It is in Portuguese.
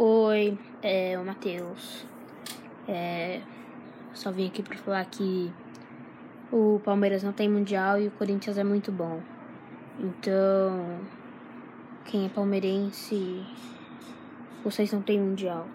Oi, é o Matheus. É, só vim aqui para falar que o Palmeiras não tem mundial e o Corinthians é muito bom. Então, quem é palmeirense, vocês não têm mundial.